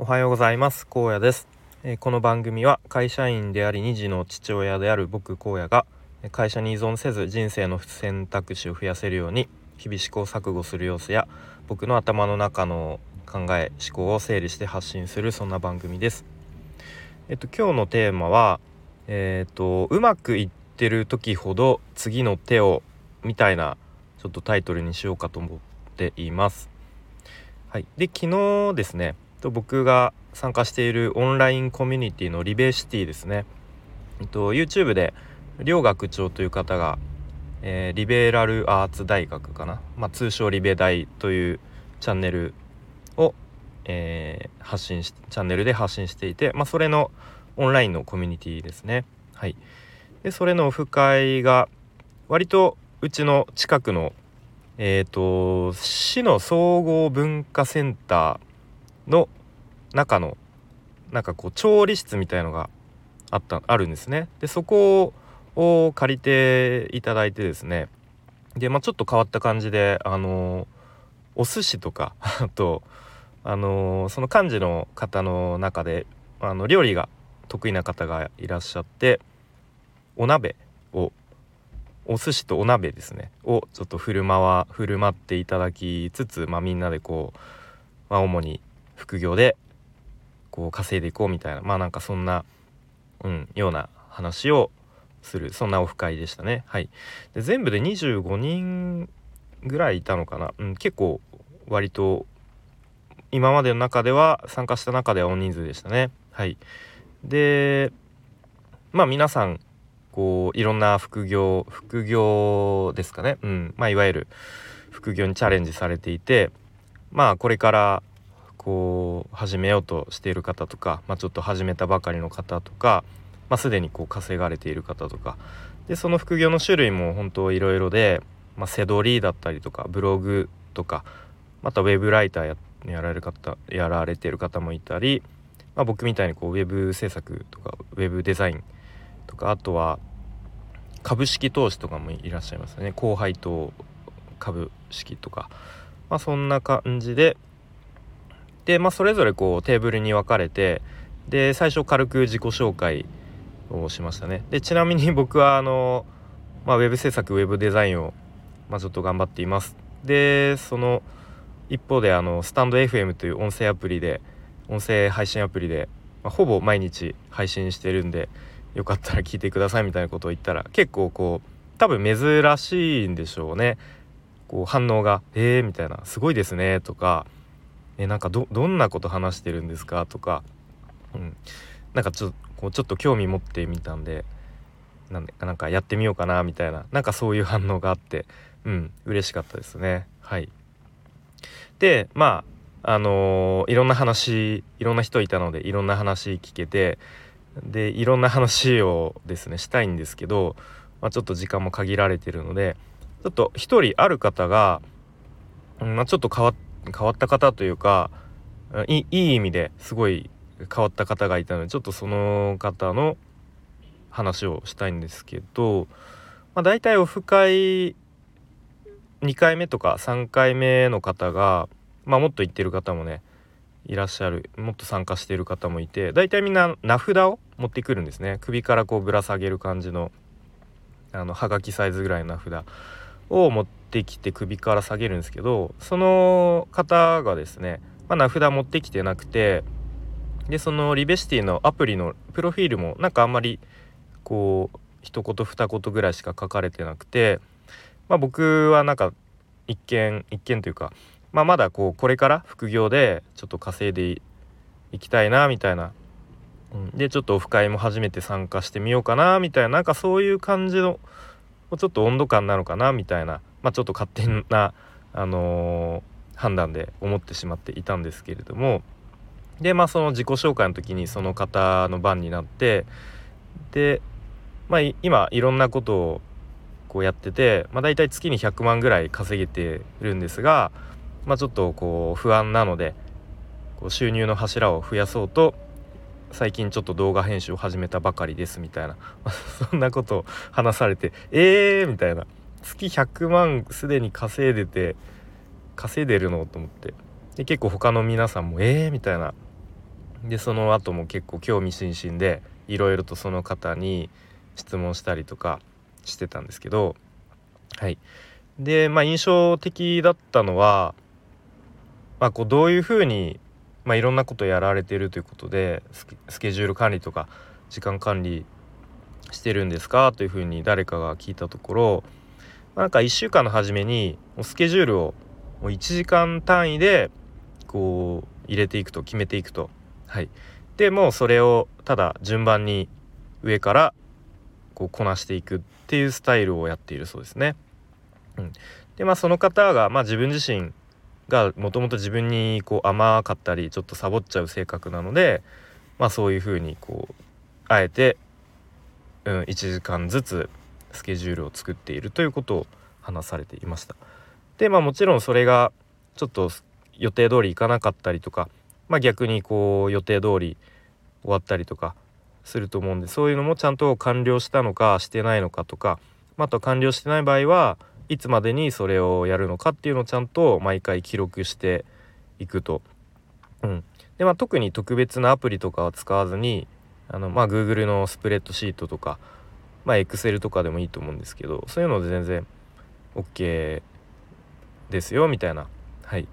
おはようございます。高野です、え、この番組は会社員であり2児の父親である僕荒野が会社に依存せず人生の選択肢を増やせるように日々試行錯誤する様子や僕の頭の中の考え思考を整理して発信するそんな番組です。えっと今日のテーマはえっ、とうまくいってる時ほど次の手をみたいなちょっとタイトルにしようかと思っています。はい。で昨日ですねと僕が参加しているオンラインコミュニティのリベシティですね、えっと、YouTube で両学長という方が、えー、リベラルアーツ大学かな、まあ、通称リベ大というチャンネルを、えー、発信しチャンネルで発信していて、まあ、それのオンラインのコミュニティですね。はい、でそれのオフ会が割とうちの近くのえっ、ー、と市の総合文化センターの中のなんかこう調理室みたいのがあったあるんですね。でそこを借りていただいてですねで、まあ、ちょっと変わった感じであのお寿司とか あとあのその幹事の方の中であの料理が得意な方がいらっしゃってお鍋をお寿司とお鍋ですねをちょっと振る舞わ振る舞っていただきつつ、まあ、みんなでこう、まあ、主に副業でこう稼いでいこうみたいなまあなんかそんな、うん、ような話をするそんなオフ会でしたね。はい。で全部で25人ぐらいいたのかな、うん、結構割と今までの中では参加した中では大人数でしたね。はい。でまあ皆さんこういろんな副業副業ですかね。うん。まあいわゆる副業にチャレンジされていてまあこれからこう始めようとしている方とか、まあ、ちょっと始めたばかりの方とか、まあ、すでにこう稼がれている方とか。でその副業の種類も本当いろいろで、まあ、セドリーだったりとかブログとかまたウェブライターややられる方やられてる方もいたり、まあ、僕みたいにこうウェブ制作とかウェブデザインとかあとは株式投資とかもいらっしゃいますよね。後輩と株式とか、まあ、そんな感じでで、まあ、それぞれこうテーブルに分かれてで最初軽く自己紹介をしましたね。でちなみに 僕はあの、まあ、ウェブ制作ウェブデザインを、まあ、ちょっと頑張っています。でその一方であのスタンド FM という音声アプリで音声配信アプリで、まあ、ほぼ毎日配信してるんでよかったら聞いてくださいみたいなことを言ったら結構こう多分珍しいんでしょうね。こう反応が「えー」みたいな「すごいですね」とかえなんかどんなこと話してるんですか？とか、うん、なんかちょこうちょっと興味持ってみたんでなんでなんかやってみようかなみたいななんかそういう反応があってうん嬉しかったですね。はい。でまああのー、いろんな話いろんな人いたのでいろんな話聞けてでいろんな話をですねしたいんですけど、まあ、ちょっと時間も限られてるのでちょっと一人ある方が、まあ、ちょっと変わって変わった方というかいい意味ですごい変わった方がいたのでちょっとその方の話をしたいんですけど、まあ、大体オフ会2回目とか3回目の方が、まあ、もっと行ってる方もねいらっしゃるもっと参加している方もいて大体みんな名札を持ってくるんですね。首からこうぶら下げる感じのあのはがきサイズぐらいの名札。を持ってきて首から下げるんですけどその方がですね、まあ、名札持ってきてなくてでそのリベシティのアプリのプロフィールもなんかあんまりこう一言二言ぐらいしか書かれてなくて、まあ、僕はなんか一見一見というか、まあ、まだこうこれから副業でちょっと稼いでいきたいなみたいな、うん、でちょっとオフ会も初めて参加してみようかなみたいななんかそういう感じのちょっと温度感なのかなみたいな、まあ、ちょっと勝手な、あのー、判断で思ってしまっていたんですけれども。でまあその自己紹介の時にその方の番になってで、まあ、今いろんなことをこうやってて、まあ、大体月に100万ぐらい稼げてるんですが、まあ、ちょっとこう不安なのでこう収入の柱を増やそうと最近ちょっと動画編集を始めたばかりですみたいな。そんなことを話されてえーみたいな。月100万すでに稼いでて稼いでるのと思って。で結構他の皆さんもえーみたいな。でその後も結構興味津々でいろいろとその方に質問したりとかしてたんですけど。はい。でまあ印象的だったのは、まあ、こうどういうふうに、まあ、いろんなことやられてるということでスケジュール管理とか時間管理してるんですか？というふうに誰かが聞いたところなんか1週間の初めにスケジュールをもう1時間単位でこう入れていくと決めていくと。はい、でもうそれをただ順番に上からこうこなしていくっていうスタイルをやっているそうですね。うん、でまあその方が、まあ、自分自身がもともと自分にこう甘かったりちょっとサボっちゃう性格なので、まあ、そういうふうにこうあえて、うん、1時間ずつスケジュールを作っているということを話されていました。でまあもちろんそれがちょっと予定通りいかなかったりとか、まあ、逆にこう予定通り終わったりとかすると思うんでそういうのもちゃんと完了したのかしてないのかとか、まあ、あと完了してない場合はいつまでにそれをやるのかっていうのをちゃんと毎回記録していくと。うんでまあ、特に特別なアプリとかは使わずにあの、まあ、Google のスプレッドシートとか、まあ、Excel とかでもいいと思うんですけどそういうので全然 OK ですよみたいな。はい、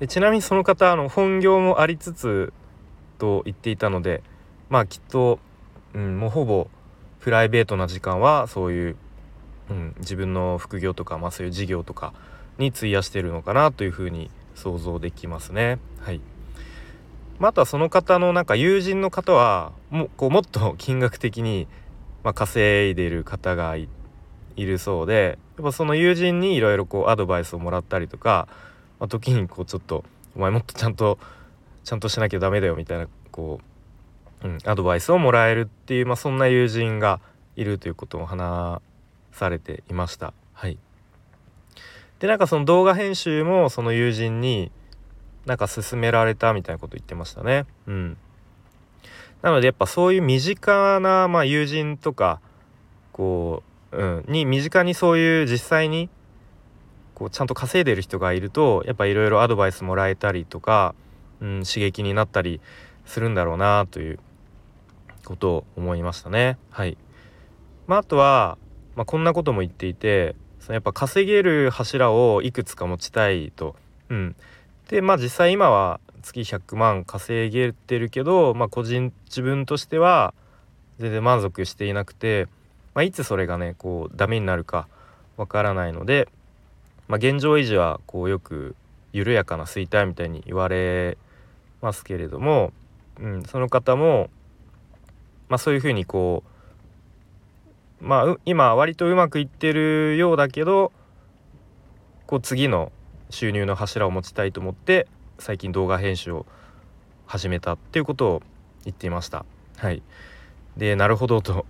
でちなみにその方あの本業もありつつと言っていたのでまあきっと、うん、もうほぼプライベートな時間はそういう、うん、自分の副業とか、まあ、そういう事業とかに費やしてるのかなというふうに想像できますね。はいまたその方のなんか友人の方はもこうもっと金額的に、まあ、稼いでいる方がいるそうでやっぱその友人にいろいろこうアドバイスをもらったりとか、まあ、時にこうちょっと「お前もっとちゃんとちゃんとしなきゃダメだよ」みたいなこう、うん、アドバイスをもらえるっていう、まあ、そんな友人がいるということを話されていました。はい、でなんかその動画編集もその友人になんか勧められたみたいなこと言ってましたね。うん、なのでやっぱそういう身近な、まあ、友人とかこう、うん、に身近にそういう実際にこうちゃんと稼いでる人がいるとやっぱいろいろアドバイスもらえたりとか、うん、刺激になったりするんだろうなということを思いましたね。はいまあ、あとは、まあ、こんなことも言っていてそのやっぱ稼げる柱をいくつか持ちたいと。うん、でまあ実際今は月100万稼げてるけど、まあ、個人自分としては全然満足していなくて、まあ、いつそれがねこうダメになるかわからないので、まあ、現状維持はこうよく緩やかな衰退みたいに言われますけれども、うん、その方も、まあ、そういうふうにこうまあ今割とうまくいってるようだけどこう次の収入の柱を持ちたいと思って最近動画編集を始めたっていうことを言っていました。はい、でなるほどと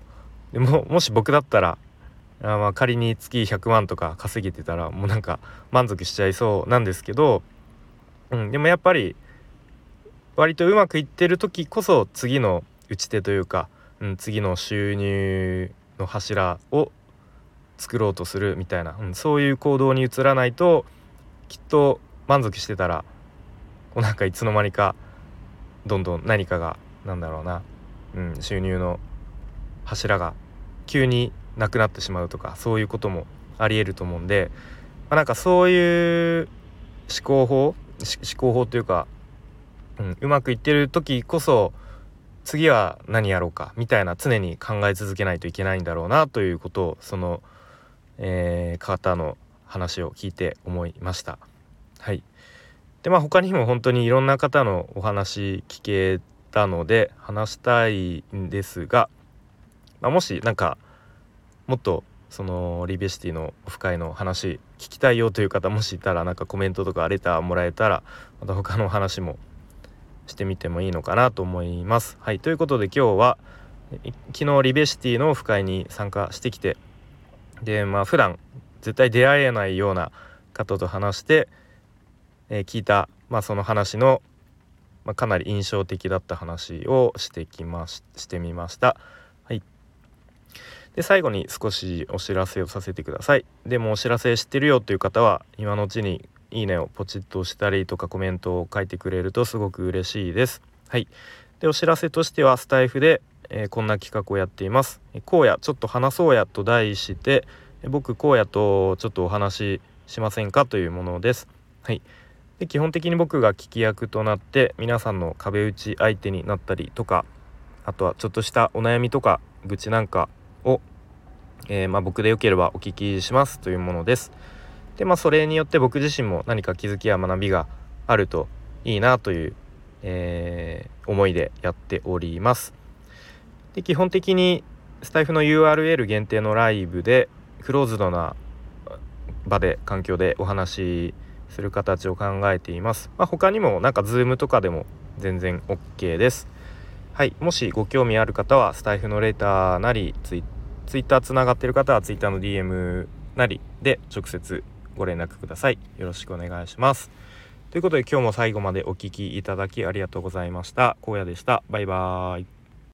でももし僕だったらあま仮に月100万とか稼げてたらもうなんか満足しちゃいそうなんですけど、うん、でもやっぱり割とうまくいってる時こそ次の打ち手というか、うん、次の収入の柱を作ろうとするみたいな、うん、そういう行動に移らないときっと満足してたらこうなんかいつの間にかどんどん何かがなんだろうな、うん、収入の柱が急になくなってしまうとかそういうこともありえると思うんで、まあ、なんかそういう思考法思考法というか、うん、うまくいってる時こそ次は何やろうかみたいな常に考え続けないといけないんだろうなということをその、えー、方の話を聞いて思いました。はいでまあ他にも本当にいろんな方のお話聞けたので話したいんですが、まあ、もし何かもっとそのリベシティのオフ会の話聞きたいよという方もしいたらなんかコメントとかレターもらえたらまた他の話もしてみてもいいのかなと思います。はいということで今日は昨日リベシティのオフ会に参加してきてでまあ普段絶対出会えないような方と話して、えー、聞いた、まあ、その話の、まあ、かなり印象的だった話をしてきまししてみました。はい、で最後に少しお知らせをさせてください。でもお知らせ知ってるよという方は今のうちにいいねをポチッと押したりとかコメントを書いてくれるとすごく嬉しいです。はい。でお知らせとしてはスタイフで、えー、こんな企画をやっています「荒野ちょっと話そうや」と題して僕荒野とちょっとお話ししませんかというものです。はい、で基本的に僕が聞き役となって皆さんの壁打ち相手になったりとかあとはちょっとしたお悩みとか愚痴なんかを、えー、ま、僕でよければお聞きしますというものです。でまあそれによって僕自身も何か気づきや学びがあるといいなという、えー、思いでやっております。で基本的にスタイフの URL 限定のライブでクローズドな場で環境でお話しする形を考えています。まあ、他にもなんか Zoom とかでも全然 OK です。はい、もしご興味ある方はスタイフのレーターなりツイツイッターつながってる方はツイッターの DM なりで直接ご連絡ください。よろしくお願いします。ということで今日も最後までお聴きいただきありがとうございました。荒野でした。バイバーイ。